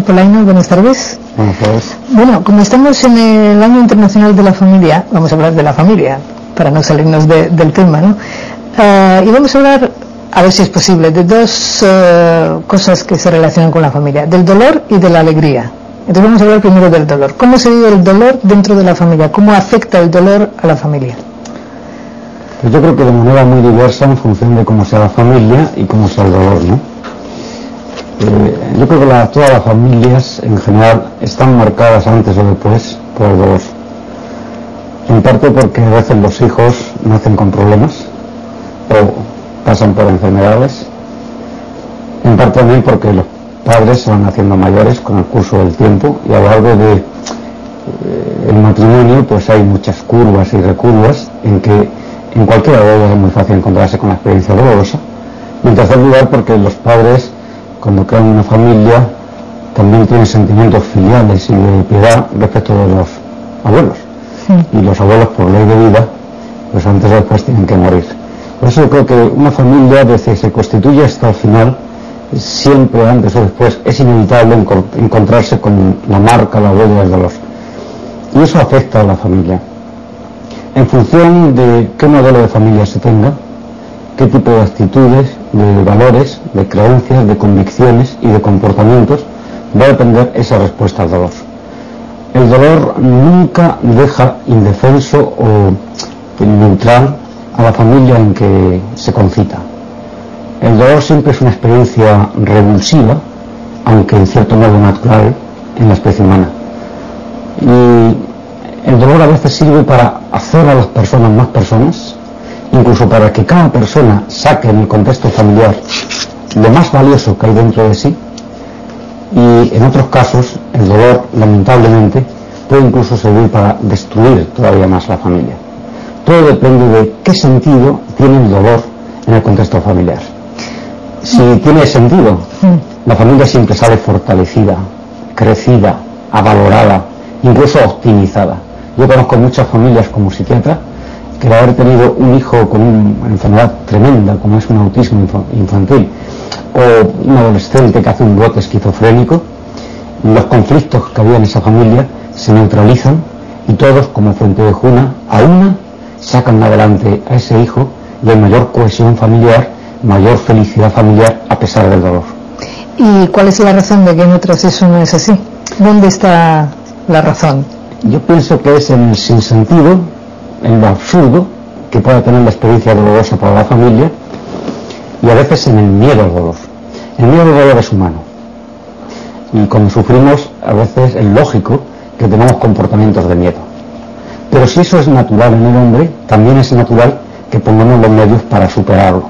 Polaino, buenas tardes. Buenas tardes. Bueno, como estamos en el Año Internacional de la Familia, vamos a hablar de la familia, para no salirnos del tema, ¿no? Ah, y vamos a hablar, a ver si es posible, de dos eh, cosas que se relacionan con la familia, del dolor y de la alegría. Entonces vamos a hablar primero del dolor. ¿Cómo se vive el dolor dentro de la familia? ¿Cómo afecta el dolor a la familia? Pues yo creo que de manera muy diversa en función de cómo sea la familia y cómo sea el dolor, ¿no? Eh, yo creo que todas las familias en general están marcadas antes o después por el dolor. En parte porque a veces los hijos nacen con problemas o pasan por enfermedades. En parte también porque los padres se van haciendo mayores con el curso del tiempo y a lo largo de eh, matrimonio pues hay muchas curvas y recurvas en que en cualquiera de ellas es muy fácil encontrarse con la experiencia dolorosa. Y en tercer lugar porque los padres cuando crean una familia también tienen sentimientos filiales y de piedad respecto de los abuelos. Y los abuelos por ley de vida pues antes o después tienen que morir. Por eso yo creo que una familia desde se constituye hasta el final siempre antes o después es inevitable encontrarse con la marca, la huella del dolor. Y eso afecta a la familia. En función de qué modelo de familia se tenga, qué tipo de actitudes, de valores, de creencias, de convicciones y de comportamientos, va a depender esa respuesta al dolor. El dolor nunca deja indefenso o neutral a la familia en que se concita. El dolor siempre es una experiencia revulsiva, aunque en cierto modo natural, en la especie humana. Y el dolor a veces sirve para hacer a las personas más personas, incluso para que cada persona saque en el contexto familiar lo más valioso que hay dentro de sí. Y en otros casos, el dolor, lamentablemente, puede incluso servir para destruir todavía más la familia. Todo depende de qué sentido tiene el dolor en el contexto familiar si tiene sentido, la familia siempre sale fortalecida, crecida, avalorada, incluso optimizada. Yo conozco muchas familias como psiquiatra que haber tenido un hijo con una enfermedad tremenda, como es un autismo infantil, o un adolescente que hace un brote esquizofrénico, los conflictos que había en esa familia se neutralizan y todos, como fuente de juna, a una sacan adelante a ese hijo y hay mayor cohesión familiar mayor felicidad familiar a pesar del dolor. ¿Y cuál es la razón de que en otros eso no es así? ¿Dónde está la razón? Yo pienso que es en el sinsentido, en lo absurdo que puede tener la experiencia dolorosa para la familia y a veces en el miedo al dolor. El miedo al dolor es humano. Y cuando sufrimos, a veces es lógico que tengamos comportamientos de miedo. Pero si eso es natural en el hombre, también es natural que pongamos los medios para superarlo.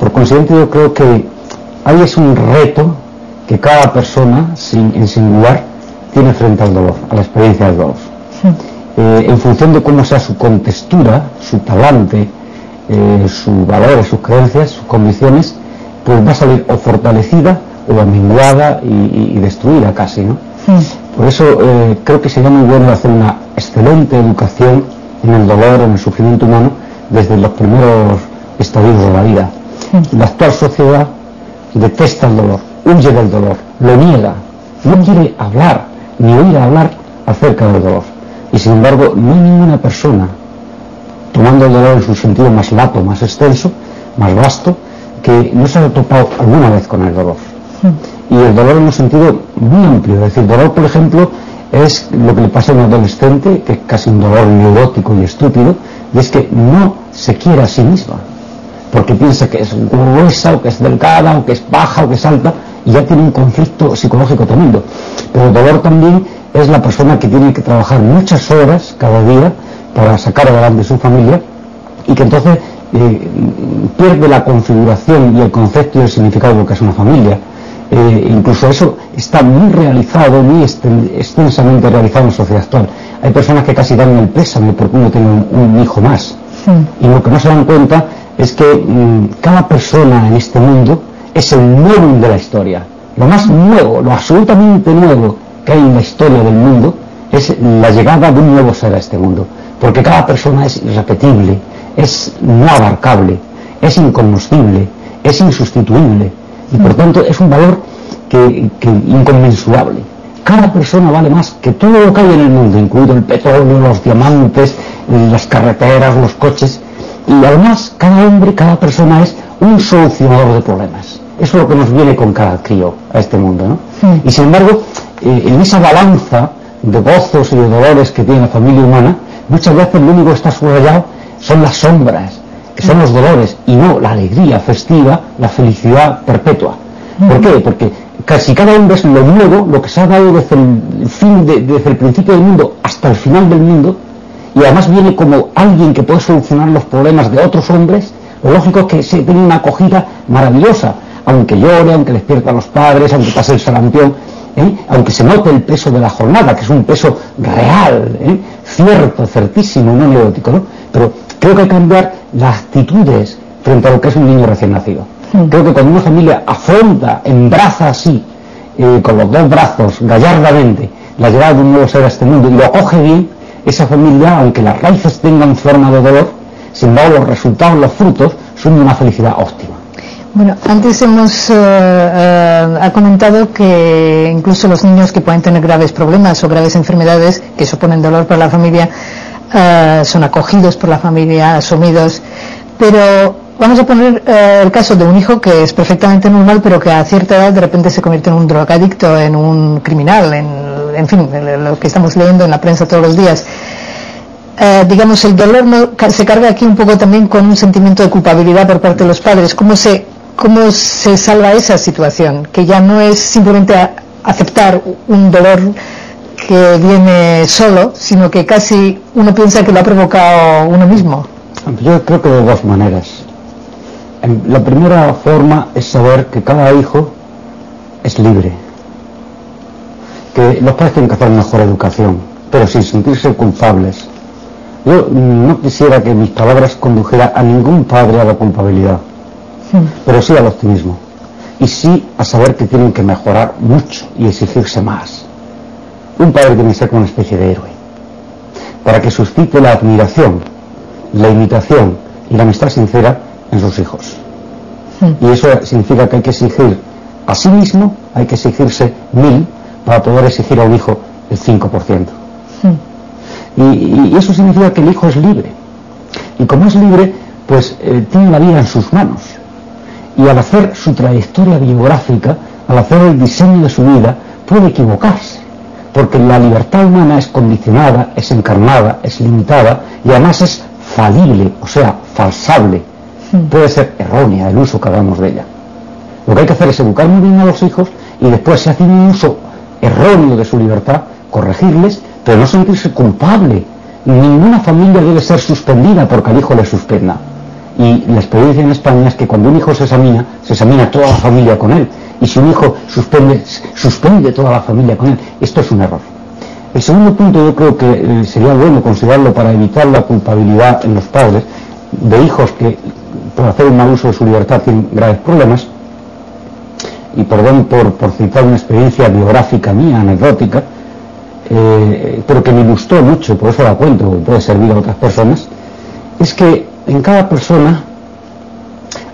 Por consiguiente, yo creo que ahí es un reto que cada persona en singular tiene frente al dolor, a la experiencia del dolor. Eh, en función de cómo sea su contextura, su talante, eh, sus valores, sus creencias, sus convicciones, pues va a salir o fortalecida o amenguada y, destruida casi, ¿no? Por eso eh, creo que sería muy bueno hacer una excelente educación en el dolor, en el sufrimiento humano, desde los primeros estadios de la vida. La actual sociedad detesta el dolor, huye del dolor, lo niega, no quiere hablar ni oír hablar acerca del dolor. Y sin embargo, no hay ninguna persona, tomando el dolor en su sentido más lato, más extenso, más vasto, que no se haya topado alguna vez con el dolor. Y el dolor en un sentido muy amplio. Es decir, dolor, por ejemplo, es lo que le pasa a un adolescente, que es casi un dolor neurótico y estúpido, y es que no se quiere a sí misma porque piensa que es gruesa o que es delgada o que es baja o que es alta y ya tiene un conflicto psicológico tremendo. Pero el dolor también es la persona que tiene que trabajar muchas horas cada día para sacar adelante su familia y que entonces eh, pierde la configuración y el concepto y el significado de lo que es una familia. Eh, incluso eso está muy realizado, muy extensamente realizado en la sociedad actual. Hay personas que casi dan el pésame porque uno tiene un, hijo más. Y lo que no se dan cuenta es que mm, cada persona en este mundo es el nuevo de la historia. Lo más nuevo, lo absolutamente nuevo que hay en la historia del mundo es la llegada de un nuevo ser a este mundo. Porque cada persona es irrepetible, es no abarcable, es incognoscible, es insustituible. Y por tanto es un valor que, inconmensurable. Cada persona vale más que todo lo que hay en el mundo, incluido el petróleo, los diamantes, las carreteras, los coches. Y además, cada hombre, cada persona es un solucionador de problemas. Eso es lo que nos viene con cada crío a este mundo, ¿no? Y sin embargo, eh, en esa balanza de gozos y de dolores que tiene la familia humana, muchas veces lo único que está subrayado son las sombras, que son los dolores, y no la alegría festiva, la felicidad perpetua. ¿Por qué? Porque casi cada hombre es lo nuevo, lo que se ha dado desde el, fin desde el principio del mundo hasta el final del mundo, y además viene como alguien que puede solucionar los problemas de otros hombres, lo lógico es que se tiene una acogida maravillosa, aunque llore, aunque despierta a los padres, aunque pase el sarampión, ¿eh? aunque se note el peso de la jornada, que es un peso real, ¿eh? cierto, certísimo, no neótico, ¿no? Pero creo que hay que cambiar las actitudes frente a lo que es un niño recién nacido. Creo que cuando una familia afronta, embraza así, eh, con los dos brazos, gallardamente, la llegada de un nuevo ser a este mundo y lo acoge bien, esa familia, aunque las raíces tengan forma de dolor, sin embargo los resultados, los frutos, son de una felicidad óptima. Bueno, antes hemos eh, eh, ha comentado que incluso los niños que pueden tener graves problemas o graves enfermedades que suponen dolor para la familia eh, son acogidos por la familia, asumidos, pero vamos a poner el caso de un hijo que es perfectamente normal, pero que a cierta edad de repente se convierte en un drogadicto, en un criminal, en, fin, lo que estamos leyendo en la prensa todos los días. digamos, el dolor no, se carga aquí un poco también con un sentimiento de culpabilidad por parte de los padres. ¿Cómo se ¿Cómo se salva esa situación? Que ya no es simplemente aceptar un dolor que viene solo, sino que casi uno piensa que lo ha provocado uno mismo. Yo creo que de dos maneras. La primera forma es saber que cada hijo es libre, que los padres tienen que hacer mejor educación, pero sin sentirse culpables. Yo no quisiera que mis palabras condujeran a ningún padre a la culpabilidad pero sí al optimismo. Y sí a saber que tienen que mejorar mucho y exigirse más. Un padre tiene que ser como una especie de héroe, para que suscite la admiración, la imitación y la amistad sincera en sus hijos. Y eso significa que hay que exigir a sí mismo, hay que exigirse mil para poder exigir a un hijo el 5%. Y, y, eso significa que el hijo es libre. Y como es libre, pues eh, tiene la vida en sus manos y al hacer su trayectoria biográfica, al hacer el diseño de su vida, puede equivocarse, porque la libertad humana es condicionada, es encarnada, es limitada y además es falible, o sea, falsable. Hmm. Puede ser errónea el uso que hagamos de ella. Lo que hay que hacer es educar muy bien a los hijos y después, si hacen un uso erróneo de su libertad, corregirles, pero no sentirse culpable. Ninguna familia debe ser suspendida porque el hijo le suspenda. Y la experiencia en España es que cuando un hijo se examina, se examina toda la familia con él. Y si un hijo suspende, suspende toda la familia con él. Esto es un error. El segundo punto yo creo que eh, sería bueno considerarlo para evitar la culpabilidad en los padres de hijos que por hacer un mal uso de su libertad tienen graves problemas. Y perdón por, citar una experiencia biográfica mía, anecdótica, eh, pero que me gustó mucho, por eso la cuento, puede servir a otras personas, es que en cada persona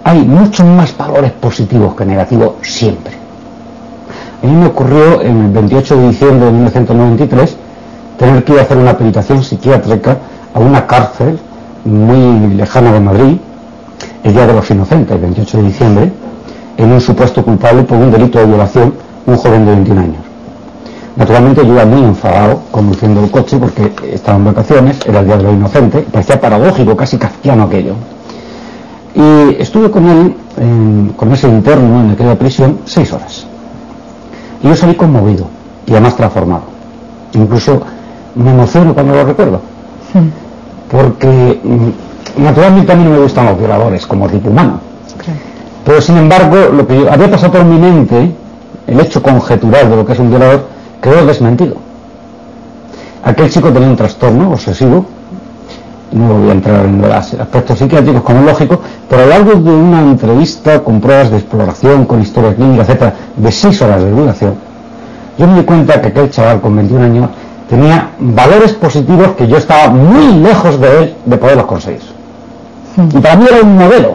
hay muchos más valores positivos que negativos siempre. A mí me ocurrió en el 28 de diciembre de 1993 tener que ir a hacer una peritación psiquiátrica a una cárcel muy lejana de Madrid, el Día de los Inocentes, el 28 de diciembre, en un supuesto culpable por un delito de violación, un joven de 21 años. Naturalmente yo iba muy enfadado conduciendo el coche porque estaba en vacaciones, era el día de los inocentes, parecía paradójico, casi kafkiano aquello. Y estuve con él, con ese interno en aquella prisión, seis horas. Y yo salí conmovido y además transformado. Incluso me emociono cuando lo recuerdo. Porque mm, naturalmente a mí no me gustan los violadores como tipo humano. Pero sin embargo, lo que había pasado por mi mente, el hecho conjetural de lo que es un violador, quedó desmentido. Aquel chico tenía un trastorno obsesivo, no voy a entrar en los aspectos psiquiátricos como es lógico, pero a lo largo de una entrevista con pruebas de exploración, con historia clínica, etcétera, de seis horas de duración, yo me di cuenta que aquel chaval con 21 años tenía valores positivos que yo estaba muy lejos de él de poderlos conseguir. Y para mí era un modelo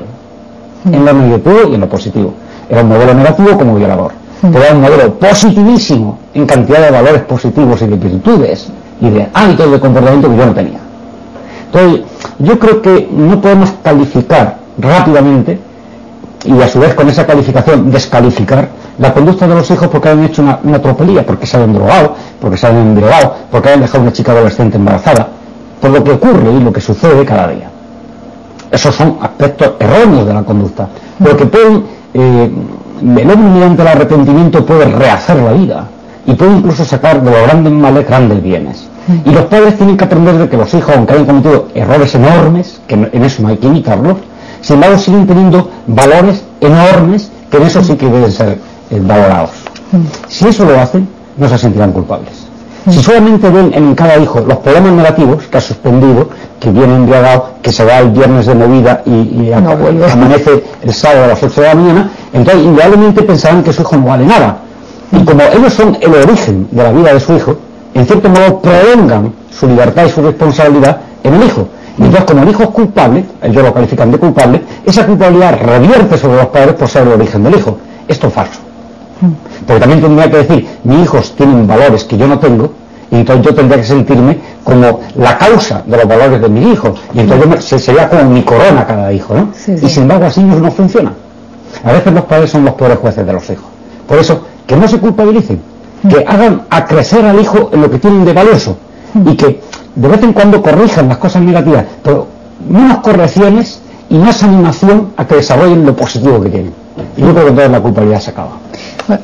en lo negativo y en lo positivo. Era un modelo negativo como violador da un modelo positivísimo en cantidad de valores positivos y de virtudes y de hábitos de comportamiento que yo no tenía. Entonces, yo creo que no podemos calificar rápidamente y a su vez con esa calificación descalificar la conducta de los hijos porque han hecho una, tropelía, porque se han drogado, porque se han embriagado, porque han dejado una chica adolescente embarazada, por lo que ocurre y lo que sucede cada día. Esos son aspectos erróneos de la conducta, porque pueden, eh, el hombre mediante el arrepentimiento puede rehacer la vida y puede incluso sacar de los grandes males grandes bienes. Y los padres tienen que aprender de que los hijos, aunque hayan cometido errores enormes, que en eso no hay que imitarlos, sin embargo siguen teniendo valores enormes que en eso sí que deben ser eh, valorados. Si eso lo hacen, no se sentirán culpables. Si solamente ven en cada hijo los problemas negativos que ha suspendido, que viene embriagado, que se va el viernes de movida y, amanece el sábado a las 8 de la mañana, entonces indudablemente pensarán que su hijo no vale nada. Y como ellos son el origen de la vida de su hijo, en cierto modo prolongan su libertad y su responsabilidad en el hijo. Y entonces, como el hijo es culpable, ellos lo califican de culpable, esa culpabilidad revierte sobre los padres por ser el origen del hijo. Esto es falso. Porque también tendría que decir, mis hijos tienen valores que yo no tengo, y entonces yo tendría que sentirme como la causa de los valores de mis hijos. Y entonces sería como mi corona cada hijo, ¿no? Y sin embargo así no funciona. A veces los padres son los peores jueces de los hijos. Por eso, que no se culpabilicen, que hagan a crecer al hijo en lo que tienen de valioso y que de vez en cuando corrijan las cosas negativas, pero menos correcciones y más animación a que desarrollen lo positivo que tienen. Y yo creo que entonces la culpabilidad se acaba.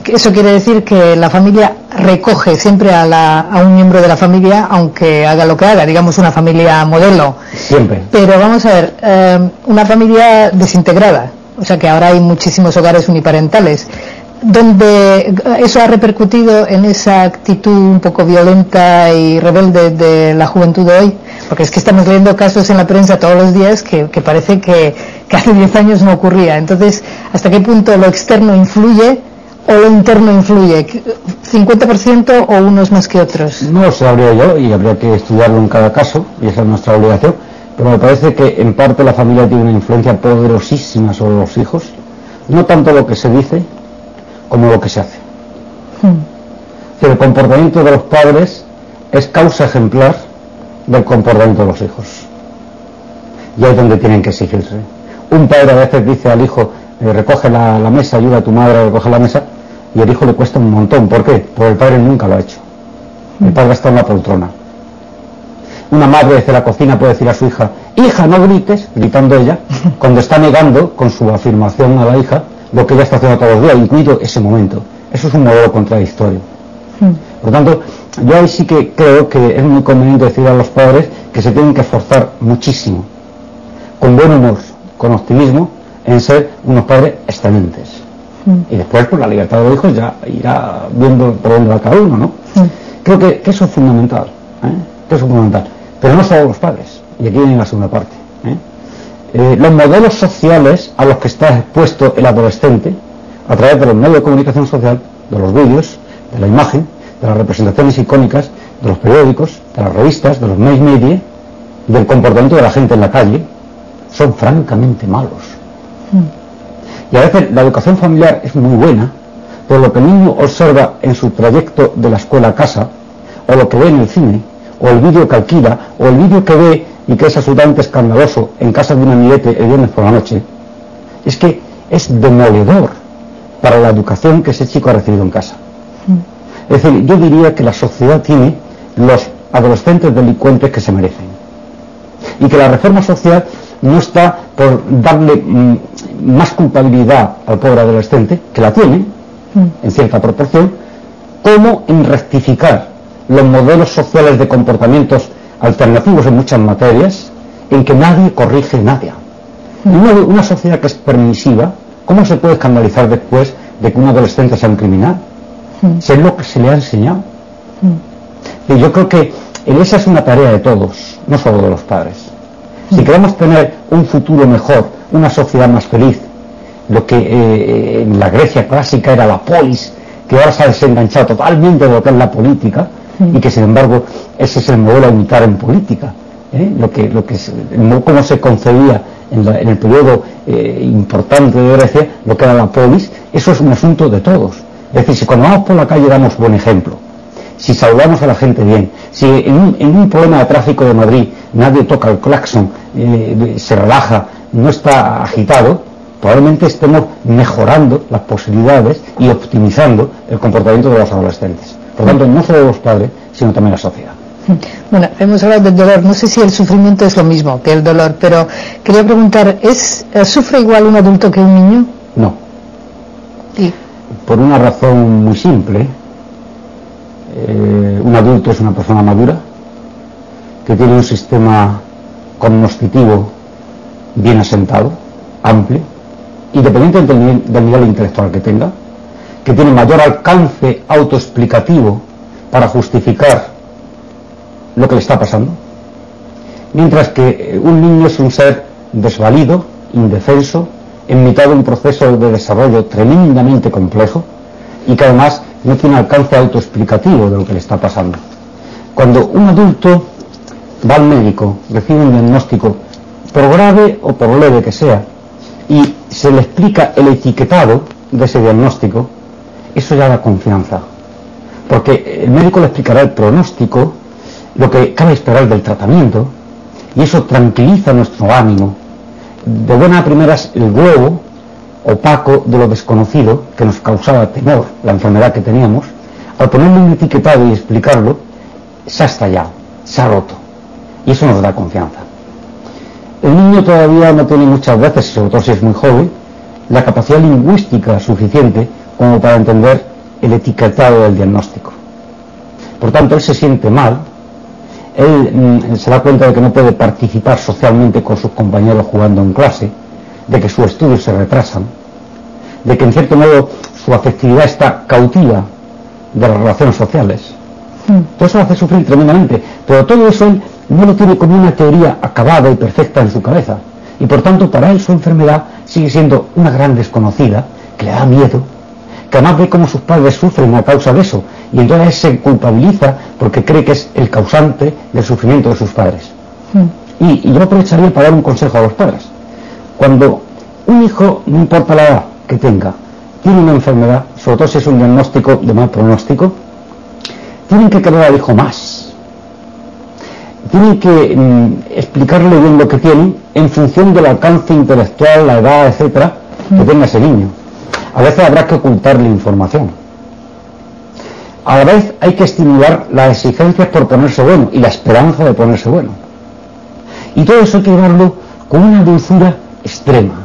Eso quiere decir que la familia recoge siempre a, un miembro de la familia, aunque haga lo que haga, digamos una familia modelo. Siempre. Pero vamos a ver, eh, una familia desintegrada, o sea que ahora hay muchísimos hogares uniparentales donde eso ha repercutido en esa actitud un poco violenta y rebelde de la juventud de hoy, porque es que estamos leyendo casos en la prensa todos los días que, parece que, hace 10 años no ocurría. Entonces, ¿hasta qué punto lo externo influye o lo interno influye? ¿50% o unos más que otros? No se sabría yo y habría que estudiarlo en cada caso, y esa es nuestra obligación, pero me parece que en parte la familia tiene una influencia poderosísima sobre los hijos, no tanto lo que se dice, como lo que se hace. Hmm. El comportamiento de los padres es causa ejemplar del comportamiento de los hijos. Y ahí es donde tienen que exigirse. Un padre a veces dice al hijo, eh, recoge la, mesa, ayuda a tu madre a recoger la mesa, y el hijo le cuesta un montón. ¿Por qué? Porque el padre nunca lo ha hecho. El padre está en la poltrona. Una madre desde la cocina puede decir a su hija, hija, no grites, gritando ella, cuando está negando con su afirmación a la hija lo que ella está haciendo todos los días, incluido ese momento. Eso es un modelo contradictorio. Hmm. Por lo tanto, yo ahí sí que creo que es muy conveniente decir a los padres que se tienen que esforzar muchísimo, con buen humor, con optimismo, en ser unos padres excelentes. Hmm. Y después, por la libertad de los hijos, ya irá viendo por dónde va cada uno, ¿no? Hmm. Creo que, eso es fundamental, ¿eh? que eso es fundamental. Pero no solo los padres, y aquí viene la segunda parte. ¿eh? Eh, los modelos sociales a los que está expuesto el adolescente a través de los medios de comunicación social, de los vídeos, de la imagen, de las representaciones icónicas, de los periódicos, de las revistas, de los mass media, del comportamiento de la gente en la calle, son francamente malos. Hmm. Y a veces la educación familiar es muy buena, pero lo que el niño observa en su trayecto de la escuela a casa, o lo que ve en el cine, o el vídeo que alquila, o el vídeo que ve y que es absolutamente escandaloso en casa de un amiguete el viernes por la noche, es que es demoledor para la educación que ese chico ha recibido en casa. Mm. Es decir, yo diría que la sociedad tiene los adolescentes delincuentes que se merecen. Y que la reforma social no está por darle mm, más culpabilidad al pobre adolescente, que la tiene, mm. en cierta proporción, como en rectificar los modelos sociales de comportamientos alternativos en muchas materias en que nadie corrige nadie. En una, sociedad que es permisiva, ¿cómo se puede escandalizar después de que un adolescente sea un criminal? Si es lo que se le ha enseñado. Y yo creo que esa es una tarea de todos, no solo de los padres. Si queremos tener un futuro mejor, una sociedad más feliz, lo que eh, en la Grecia clásica era la polis, que ahora se ha desenganchado totalmente de lo que es la política, y que sin embargo ese es el modelo a imitar en política. ¿eh? Lo que, lo que cómo se concebía en, el periodo eh, importante de Grecia, lo que era la polis, eso es un asunto de todos. Es decir, si cuando vamos por la calle damos buen ejemplo, si saludamos a la gente bien, si en un, problema de tráfico de Madrid nadie toca el claxon, eh, se relaja, no está agitado, probablemente estemos mejorando las posibilidades y optimizando el comportamiento de los adolescentes. Por lo tanto, no solo los padres, sino también la sociedad. Bueno, hemos hablado del dolor. No sé si el sufrimiento es lo mismo que el dolor, pero quería preguntar, ¿es, eh, ¿sufre igual un adulto que un niño? No. ¿Y? Por una razón muy simple. Eh, un adulto es una persona madura que tiene un sistema cognoscitivo bien asentado, amplio, nivel, del nivel intelectual que tenga, que tiene mayor alcance autoexplicativo para justificar lo que le está pasando. Mientras que eh, un niño es un ser desvalido, indefenso, en mitad de un proceso de desarrollo tremendamente complejo y que además no tiene alcance autoexplicativo de lo que le está pasando. Cuando un adulto va al médico, recibe un diagnóstico, por grave o por leve que sea, y se le explica el etiquetado de ese diagnóstico, eso ya da confianza. Porque el médico le explicará el pronóstico, lo que cabe esperar del tratamiento, y eso tranquiliza nuestro ánimo. De buena a primeras, el huevo opaco de lo desconocido, que nos causaba temor, la enfermedad que teníamos, al ponerle un etiquetado y explicarlo, se ha estallado, se ha roto. Y eso nos da confianza. El niño todavía no tiene muchas veces, sobre todo si es muy joven, la capacidad lingüística suficiente como para entender el etiquetado del diagnóstico. Por tanto, él se siente mal, él mm, se da cuenta de que no puede participar socialmente con sus compañeros jugando en clase, de que sus estudios se retrasan, de que en cierto modo su afectividad está cautiva de las relaciones sociales. Hmm. Todo eso lo hace sufrir tremendamente, pero todo eso él no lo tiene como una teoría acabada y perfecta en su cabeza. Y por tanto, para él su enfermedad sigue siendo una gran desconocida, que le da miedo, que además ve cómo sus padres sufren a causa de eso, y entonces se culpabiliza porque cree que es el causante del sufrimiento de sus padres. Hmm. Y, yo aprovecharía para dar un consejo a los padres. Cuando un hijo, no importa la edad que tenga, tiene una enfermedad, sobre todo si es un diagnóstico de mal pronóstico, tienen que querer al hijo más. Tienen que mm, explicarle bien lo que tiene en función del alcance intelectual, la edad, etcétera, que mm. tenga ese niño. A veces habrá que ocultarle información. A la vez hay que estimular las exigencias por ponerse bueno y la esperanza de ponerse bueno. Y todo eso hay que llevarlo con una dulzura extrema,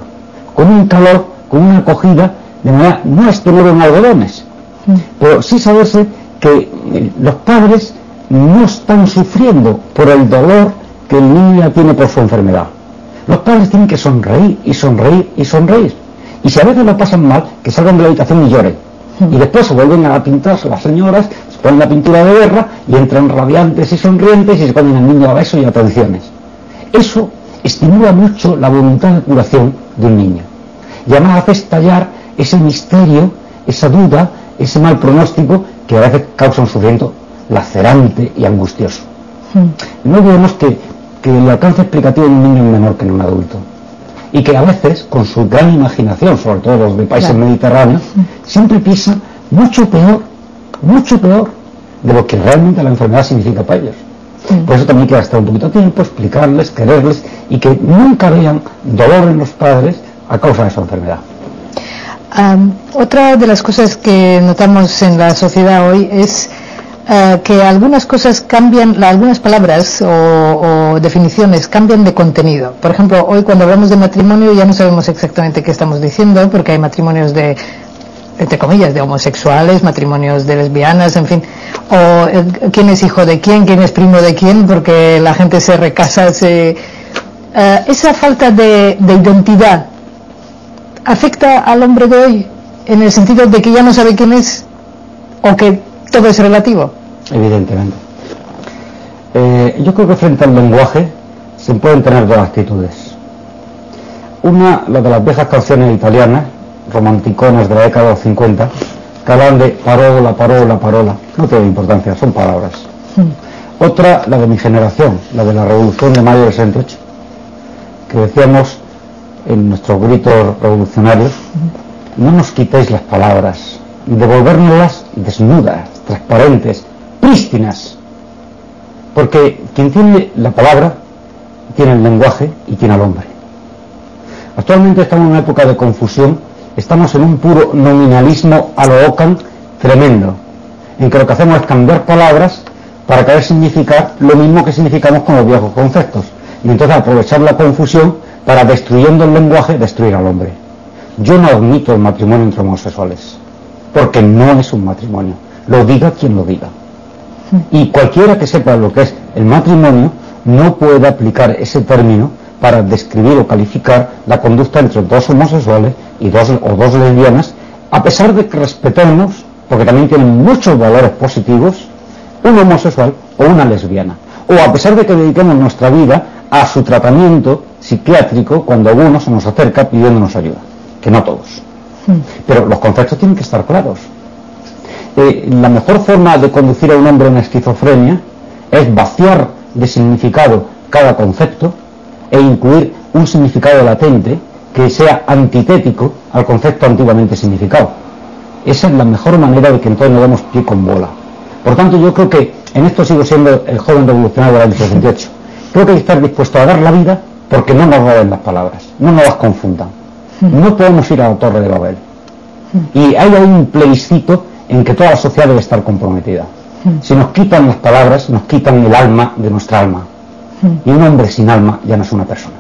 con un calor, con una acogida, de manera no tener en algodones, mm. pero sí saberse que eh, los padres no están sufriendo por el dolor que el niño ya tiene por su enfermedad. Los padres tienen que sonreír y sonreír y sonreír. Y si a veces lo pasan mal, que salgan de la habitación y lloren. Y después se vuelven a pintarse las señoras, se ponen la pintura de guerra y entran radiantes y sonrientes y se ponen al niño a besos y atenciones. Eso estimula mucho la voluntad de curación de un niño. Y además hace estallar ese misterio, esa duda, ese mal pronóstico que a veces causa un sufrimiento lacerante y angustioso. Hmm. No olvidemos que, que el alcance explicativo de un niño es menor que en un adulto y que a veces, con su gran imaginación, sobre todo los de países mediterráneos, hmm. siempre piensa mucho peor, mucho peor de lo que realmente la enfermedad significa para ellos. Hmm. Por eso también hay que gastar un poquito de tiempo, explicarles, quererles y que nunca vean dolor en los padres a causa de su enfermedad otra de las cosas que notamos en la sociedad hoy es eh, que algunas cosas cambian, algunas palabras o, definiciones cambian de contenido. Por ejemplo, hoy cuando hablamos de matrimonio ya no sabemos exactamente qué estamos diciendo porque hay matrimonios de entre comillas, de homosexuales, matrimonios de lesbianas, en fin, o eh, quién es hijo de quién, quién es primo de quién, porque la gente se recasa, se... Eh, esa falta de identidad afecta al hombre de hoy en el sentido de que ya no sabe quién es o que todo es relativo? Evidentemente. Eh, yo creo que frente al lenguaje se pueden tener dos actitudes. Una, la de las viejas canciones italianas, romanticonas de la década de los 50, que hablan de parola, parola, parola. No tiene importancia, son palabras. Hmm. Otra, la de mi generación, la de la revolución de mayo del 68, que decíamos en nuestros gritos revolucionarios, no nos quitéis las palabras, devolvernoslas desnudas, transparentes, prístinas. Porque quien tiene la palabra, tiene el lenguaje y tiene al hombre. Actualmente estamos en una época de confusión, estamos en un puro nominalismo a lo Ocan tremendo, en que lo que hacemos es cambiar palabras para querer significar lo mismo que significamos con los viejos conceptos. Y entonces aprovechar la confusión para destruyendo el lenguaje, destruir al hombre. Yo no admito el matrimonio entre homosexuales, porque no es un matrimonio. Lo diga quien lo diga. Y cualquiera que sepa lo que es el matrimonio no puede aplicar ese término para describir o calificar la conducta entre dos homosexuales y dos, o dos lesbianas, a pesar de que respetemos, porque también tienen muchos valores positivos, un homosexual o una lesbiana. O a pesar de que dediquemos nuestra vida a su tratamiento psiquiátrico cuando alguno se nos acerca pidiéndonos ayuda, que no todos. Pero los conceptos tienen que estar claros. Eh, la mejor forma de conducir a un hombre en esquizofrenia es vaciar de significado cada concepto e incluir un significado latente que sea antitético al concepto antiguamente significado. Esa es la mejor manera de que entonces no demos pie con bola. Por tanto, yo creo que en esto sigo siendo el joven revolucionario del año 68. Creo que hay que estar dispuesto a dar la vida porque no nos roben las palabras, no nos las confundan. No podemos ir a la torre de Babel. Y hay un plebiscito en que toda la sociedad debe estar comprometida. Si nos quitan las palabras, nos quitan el alma de nuestra alma. Y un hombre sin alma ya no es una persona.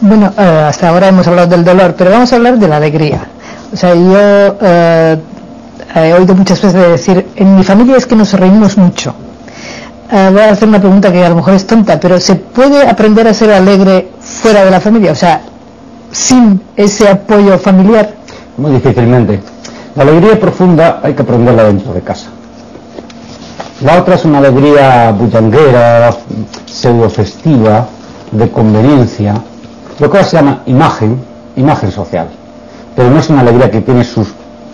Bueno, eh, hasta ahora hemos hablado del dolor, pero vamos a hablar de la alegría. O sea, yo eh, he oído muchas veces decir, en mi familia es que nos reímos mucho. Eh, voy a hacer una pregunta que a lo mejor es tonta, pero ¿se puede aprender a ser alegre fuera de la familia? O sea, sin ese apoyo familiar. Muy difícilmente. La alegría profunda hay que aprenderla dentro de casa. La otra es una alegría bullanguera, pseudo festiva, de conveniencia, lo que ahora se llama imagen, imagen social. Pero no es una alegría que tiene sus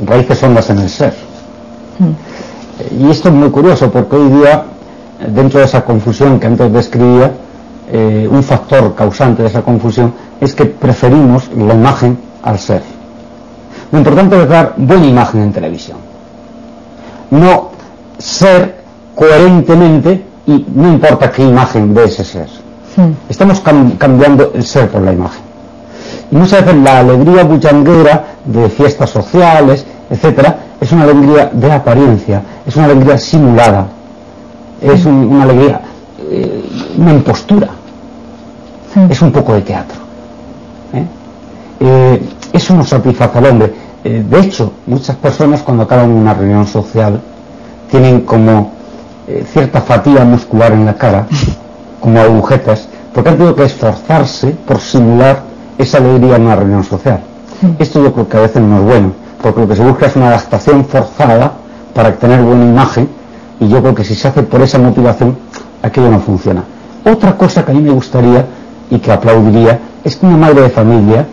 raíces hondas en el ser. Y esto es muy curioso porque hoy día, dentro de esa confusión que antes describía, eh, un factor causante de esa confusión es que preferimos la imagen al ser. Lo importante es dar buena imagen en televisión. No ser coherentemente y no importa qué imagen de ese ser. Estamos cambiando el ser por la imagen. Y muchas veces la alegría buchanguera de fiestas sociales, etcétera, es una alegría de apariencia, es una alegría simulada, es una alegría, eh, una impostura, es un poco de teatro. ¿eh? Eh, eso no satisface al hombre. de hecho, muchas personas cuando acaban una reunión social tienen como cierta fatiga muscular en la cara, como agujetas, porque han tenido que esforzarse por simular esa alegría en una reunión social. Esto yo creo que a veces no es bueno porque lo que se busca es una adaptación forzada para tener buena imagen y yo creo que si se hace por esa motivación aquello no funciona. Otra cosa que a mí me gustaría y que aplaudiría es que una madre de familia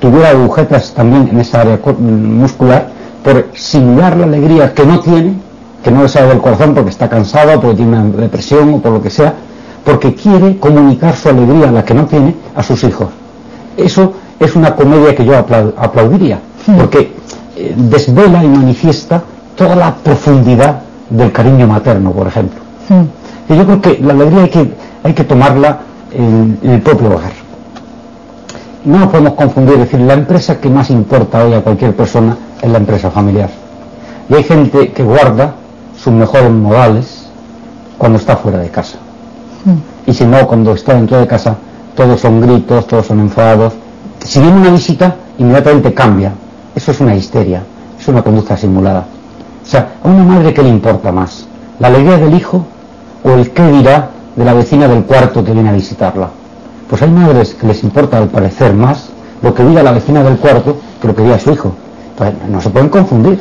tuviera agujetas también en esa área muscular por simular la alegría que no tiene, que no le sale del corazón porque está cansada, porque tiene una depresión o por lo que sea, porque quiere comunicar su alegría, la que no tiene, a sus hijos. Eso es una comedia que yo aplaudiría, porque eh, desvela y manifiesta toda la profundidad del cariño materno, por ejemplo. Y yo creo que la alegría hay que, hay que tomarla en, el propio hogar. No nos podemos confundir, es decir, la empresa que más importa hoy a cualquier persona es la empresa familiar. Y hay gente que guarda sus mejores modales cuando está fuera de casa. Y si no, cuando está dentro de casa, todos son gritos, todos son enfadados. Si viene una visita, inmediatamente cambia, eso es una histeria, es una conducta simulada. O sea, a una madre que le importa más, la alegría del hijo o el qué dirá de la vecina del cuarto que viene a visitarla. Pues hay madres que les importa al parecer más lo que diga la vecina del cuarto que lo que diga su hijo. Pues no se pueden confundir.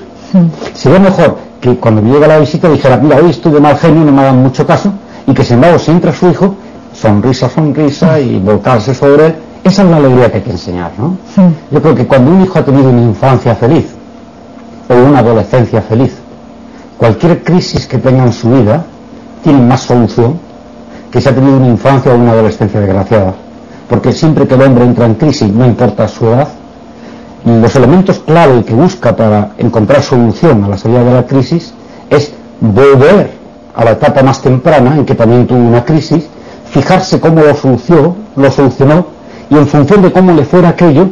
Sería mejor que cuando llega la visita dijera, mira, hoy estuve mal genio, no me hagan mucho caso, y que sin embargo si entra su hijo, sonrisa, sonrisa y volcarse sobre él esa es la alegría que hay que enseñar, ¿no? Yo creo que cuando un hijo ha tenido una infancia feliz o una adolescencia feliz, cualquier crisis que tenga en su vida tiene más solución que si ha tenido una infancia o una adolescencia desgraciada. Porque siempre que el hombre entra en crisis, no importa su edad, los elementos clave que busca para encontrar solución a la salida de la crisis es volver a la etapa más temprana en que también tuvo una crisis, fijarse cómo lo solucionó, lo solucionó y en función de cómo le fuera aquello,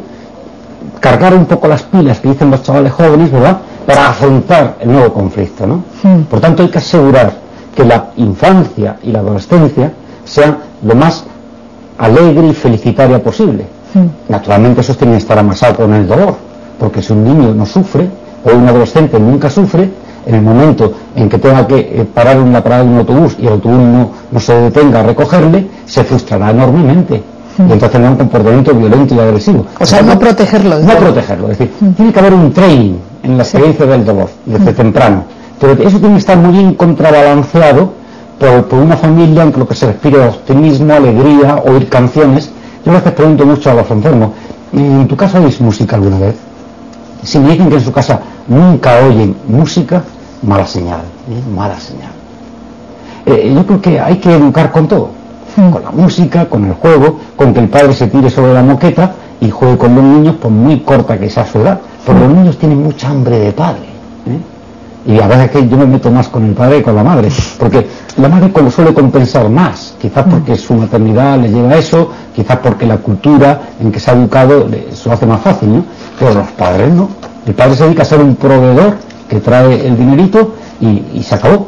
cargar un poco las pilas que dicen los chavales jóvenes, ¿verdad? Para afrontar el nuevo conflicto, ¿no? Por tanto, hay que asegurar que la infancia y la adolescencia sean lo más alegre y felicitaria posible. Hmm. Naturalmente eso tiene que estar amasado con el dolor, porque si un niño no sufre, o un adolescente nunca sufre, en el momento en que tenga que eh, parar en la parada de un autobús y el autobús no, se detenga a recogerle, se frustrará enormemente. Y entonces tendrá un comportamiento violento y agresivo. O sea, no protegerlo. No protegerlo. Es decir, tiene que haber un training en la experiencia del dolor, desde temprano. Pero eso tiene que estar muy bien contrabalanceado por, una familia en lo que se respire optimismo, alegría, oír canciones. Yo a veces pregunto mucho a los enfermos, ¿en tu casa oís música alguna vez? Si me dicen que en su casa nunca oyen música, mala señal, ¿eh? mala señal. Eh, yo creo que hay que educar con todo, hmm. con la música, con el juego, con que el padre se tire sobre la moqueta y juegue con los niños, por muy corta que sea su edad, porque los niños tienen mucha hambre de padre. Y a veces que yo me meto más con el padre que con la madre, porque la madre como suele compensar más, quizás hmm. porque su maternidad le lleva a eso, quizás porque la cultura en que se ha educado se lo hace más fácil, ¿no? Pero los padres no. El padre se dedica a ser un proveedor que trae el dinerito y, se acabó.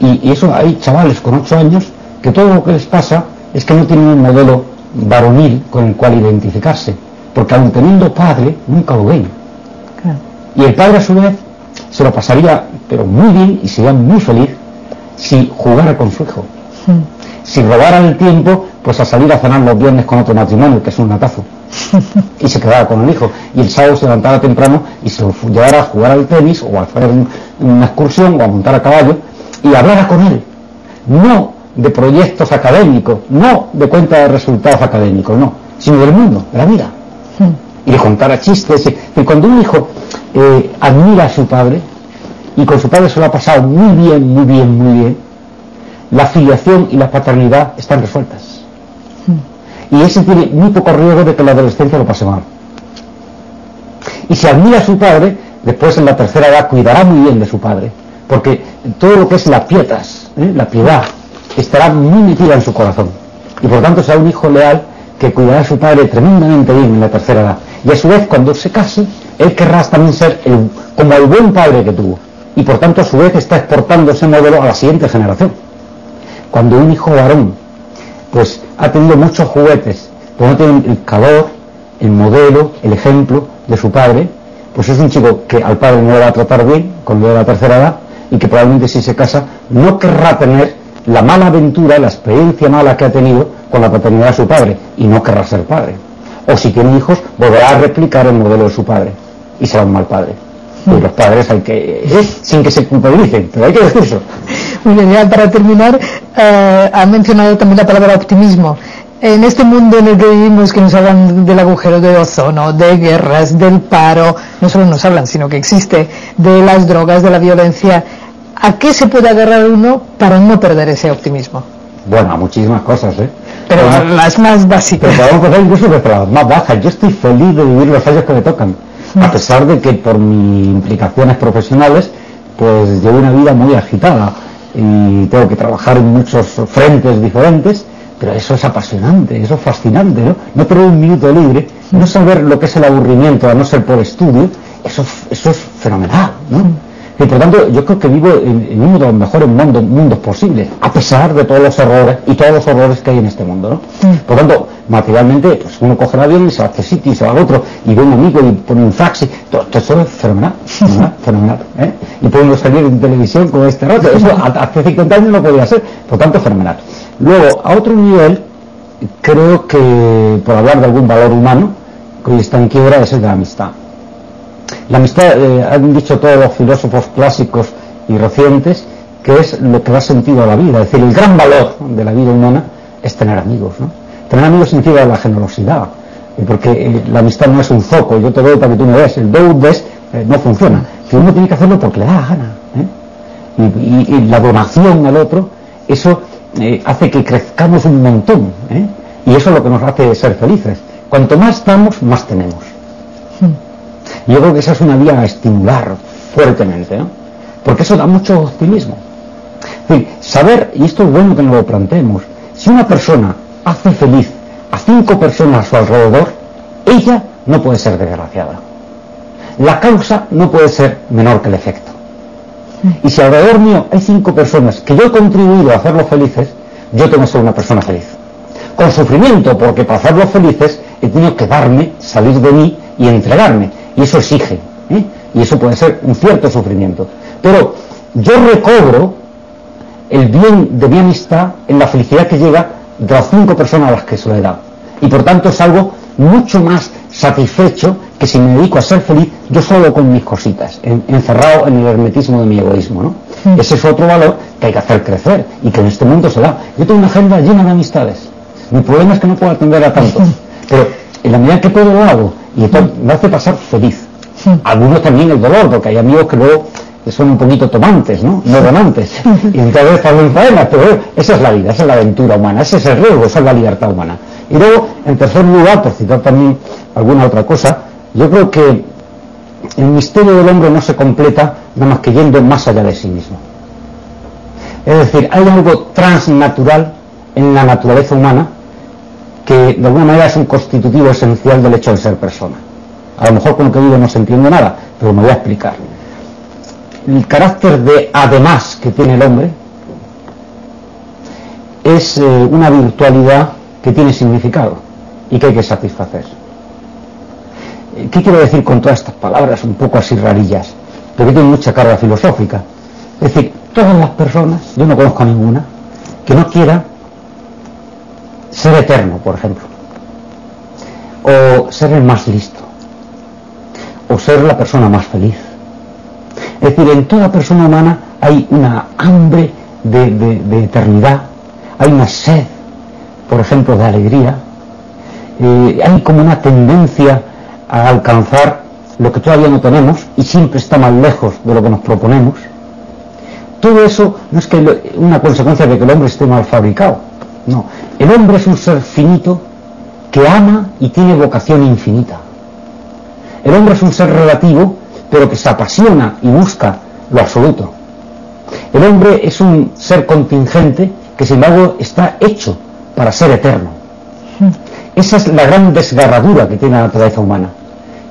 Y, eso hay chavales con ocho años que todo lo que les pasa es que no tienen un modelo varonil con el cual identificarse, porque aun teniendo padre, nunca lo ven. Y el padre a su vez se lo pasaría, pero muy bien y sería muy feliz si jugara con su hijo. Si robara el tiempo, pues a salir a cenar los viernes con otro matrimonio, que es un natazo. y se quedaba con el hijo. Y el sábado se levantaba temprano y se lo llevara a jugar al tenis o a hacer una excursión o a montar a caballo y hablara con él. No de proyectos académicos, no de cuenta de resultados académicos, no, sino del mundo, de la vida. Y le contara chistes. Y cuando un hijo eh, admira a su padre y con su padre se lo ha pasado muy bien, muy bien, muy bien, la filiación y la paternidad están resueltas y ese tiene muy poco riesgo de que la adolescencia lo pase mal. Y si admira a su padre, después en la tercera edad cuidará muy bien de su padre, porque todo lo que es la pietas, ¿eh? la piedad, estará muy metida en su corazón. Y por tanto será un hijo leal que cuidará a su padre tremendamente bien en la tercera edad. Y a su vez, cuando se case, él querrá también ser como el buen padre que tuvo. Y por tanto, a su vez, está exportando ese modelo a la siguiente generación. Cuando un hijo varón pues ha tenido muchos juguetes, pero no tiene el calor, el modelo, el ejemplo de su padre, pues es un chico que al padre no le va a tratar bien cuando a la tercera edad y que probablemente si se casa no querrá tener la mala aventura, la experiencia mala que ha tenido con la paternidad de su padre y no querrá ser padre. O si tiene hijos, volverá a replicar el modelo de su padre y será un mal padre. Y los padres hay que, sin que se culpabilicen, pero hay que decir eso. Muy bien, ya para terminar, eh, ha mencionado también la palabra optimismo. En este mundo en el que vivimos, que nos hablan del agujero de ozono, de guerras, del paro, no solo nos hablan, sino que existe, de las drogas, de la violencia, ¿a qué se puede agarrar uno para no perder ese optimismo? Bueno, a muchísimas cosas, ¿eh? Pero las más básicas. Pero podemos incluso desde las más bajas. Yo estoy feliz de vivir los años que me tocan, a pesar de que por mis implicaciones profesionales, pues llevo una vida muy agitada y tengo que trabajar en muchos frentes diferentes, pero eso es apasionante, eso es fascinante, ¿no? No tener un minuto libre, no saber lo que es el aburrimiento, a no ser por estudio, eso, eso es fenomenal, ¿no? Y por tanto, yo creo que vivo en, uno de los mejores mundos, mundos, posibles, a pesar de todos los errores y todos los horrores que hay en este mundo, ¿no? Por tanto, materialmente, pues uno coge el avión y se va a este sitio y se va al otro, y ve un amigo y pone un fax, y todo, eso es fenomenal, fenomenal, fenomenal, ¿eh? Y podemos salir en televisión con este rato, eso hace 50 años no podía ser, por tanto, fenomenal. Luego, a otro nivel, creo que, por hablar de algún valor humano, que hoy está en quiebra, es el de la amistad. La amistad, eh, han dicho todos los filósofos clásicos y recientes, que es lo que da sentido a la vida. Es decir, el gran valor de la vida humana es tener amigos. ¿no? Tener amigos significa la generosidad, eh, porque eh, la amistad no es un foco, yo te doy para que tú me des, el do des no funciona. Que uno tiene que hacerlo porque le da gana. Y, y, la donación al otro, eso hace que crezcamos un montón. Y eso es lo que nos hace ser felices. Cuanto más damos, más tenemos. Yo creo que esa es una vía a estimular fuertemente, ¿no? Porque eso da mucho optimismo. Es decir, saber, y esto es bueno que nos lo planteemos, si una persona hace feliz a cinco personas a su alrededor, ella no puede ser desgraciada. La causa no puede ser menor que el efecto. Y si alrededor mío hay cinco personas que yo he contribuido a hacerlos felices, yo tengo que ser una persona feliz. Con sufrimiento, porque para hacerlos felices he tenido que darme, salir de mí y entregarme. Y eso exige. ¿eh? Y eso puede ser un cierto sufrimiento. Pero yo recobro el bien de mi amistad en la felicidad que llega de las cinco personas a las que se lo he dado. Y por tanto es algo mucho más satisfecho que si me dedico a ser feliz yo solo con mis cositas, encerrado en el hermetismo de mi egoísmo. ¿no? Mm. Ese es otro valor que hay que hacer crecer y que en este mundo se da. Yo tengo una agenda llena de amistades. Mi problema es que no puedo atender a tantos, pero en la medida que puedo lo hago y esto me hace pasar feliz. Algunos también el dolor, porque hay amigos que luego son un poquito tomantes, ¿no? No donantes. Y entonces están faenas, pero esa es la vida, esa es la aventura humana, ese es el riesgo, esa es la libertad humana. Y luego, en tercer lugar, por citar también alguna otra cosa, yo creo que el misterio del hombre no se completa nada más que yendo más allá de sí mismo. Es decir, hay algo transnatural en la naturaleza humana que de alguna manera es un constitutivo esencial del hecho de ser persona. A lo mejor con lo que digo no se entiende nada, pero me voy a explicar. El carácter de además que tiene el hombre es eh, una virtualidad que tiene significado y que hay que satisfacer. ¿Qué quiero decir con todas estas palabras un poco así rarillas? Pero que tienen mucha carga filosófica. Es decir, todas las personas, yo no conozco a ninguna, que no quiera ser eterno, por ejemplo, o ser el más listo, o ser la persona más feliz. Es decir, en toda persona humana hay una hambre de, eternidad, hay una sed, por ejemplo, de alegría, eh, hay como una tendencia a alcanzar lo que todavía no tenemos y siempre está más lejos de lo que nos proponemos. Todo eso no es que una consecuencia de que el hombre esté mal fabricado. No, el hombre es un ser finito que ama y tiene vocación infinita. El hombre es un ser relativo, pero que se apasiona y busca lo absoluto. El hombre es un ser contingente que sin embargo está hecho para ser eterno. Esa es la gran desgarradura que tiene la naturaleza humana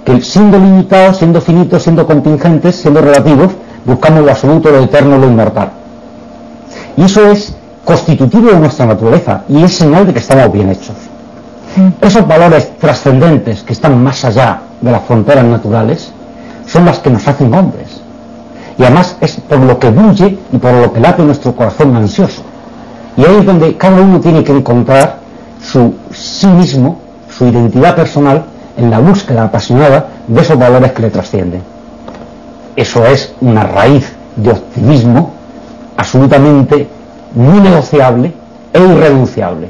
que siendo limitados, siendo finitos, siendo contingentes, siendo relativos, buscamos lo absoluto, lo eterno, lo inmortal. Y eso es constitutivo de nuestra naturaleza y es señal de que estamos bien hechos. Esos valores trascendentes que están más allá de las fronteras naturales son las que nos hacen hombres. Y además es por lo que bulle y por lo que late nuestro corazón ansioso. Y ahí es donde cada uno tiene que encontrar su sí mismo, su identidad personal en la búsqueda apasionada de esos valores que le trascienden. Eso es una raíz de optimismo absolutamente muy negociable e irrenunciable,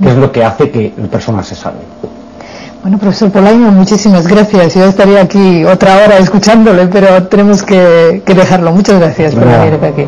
que es lo que hace que el personal se salve. Bueno, profesor Polaino, muchísimas gracias. Yo estaría aquí otra hora escuchándole, pero tenemos que, dejarlo. Muchas gracias por venir aquí.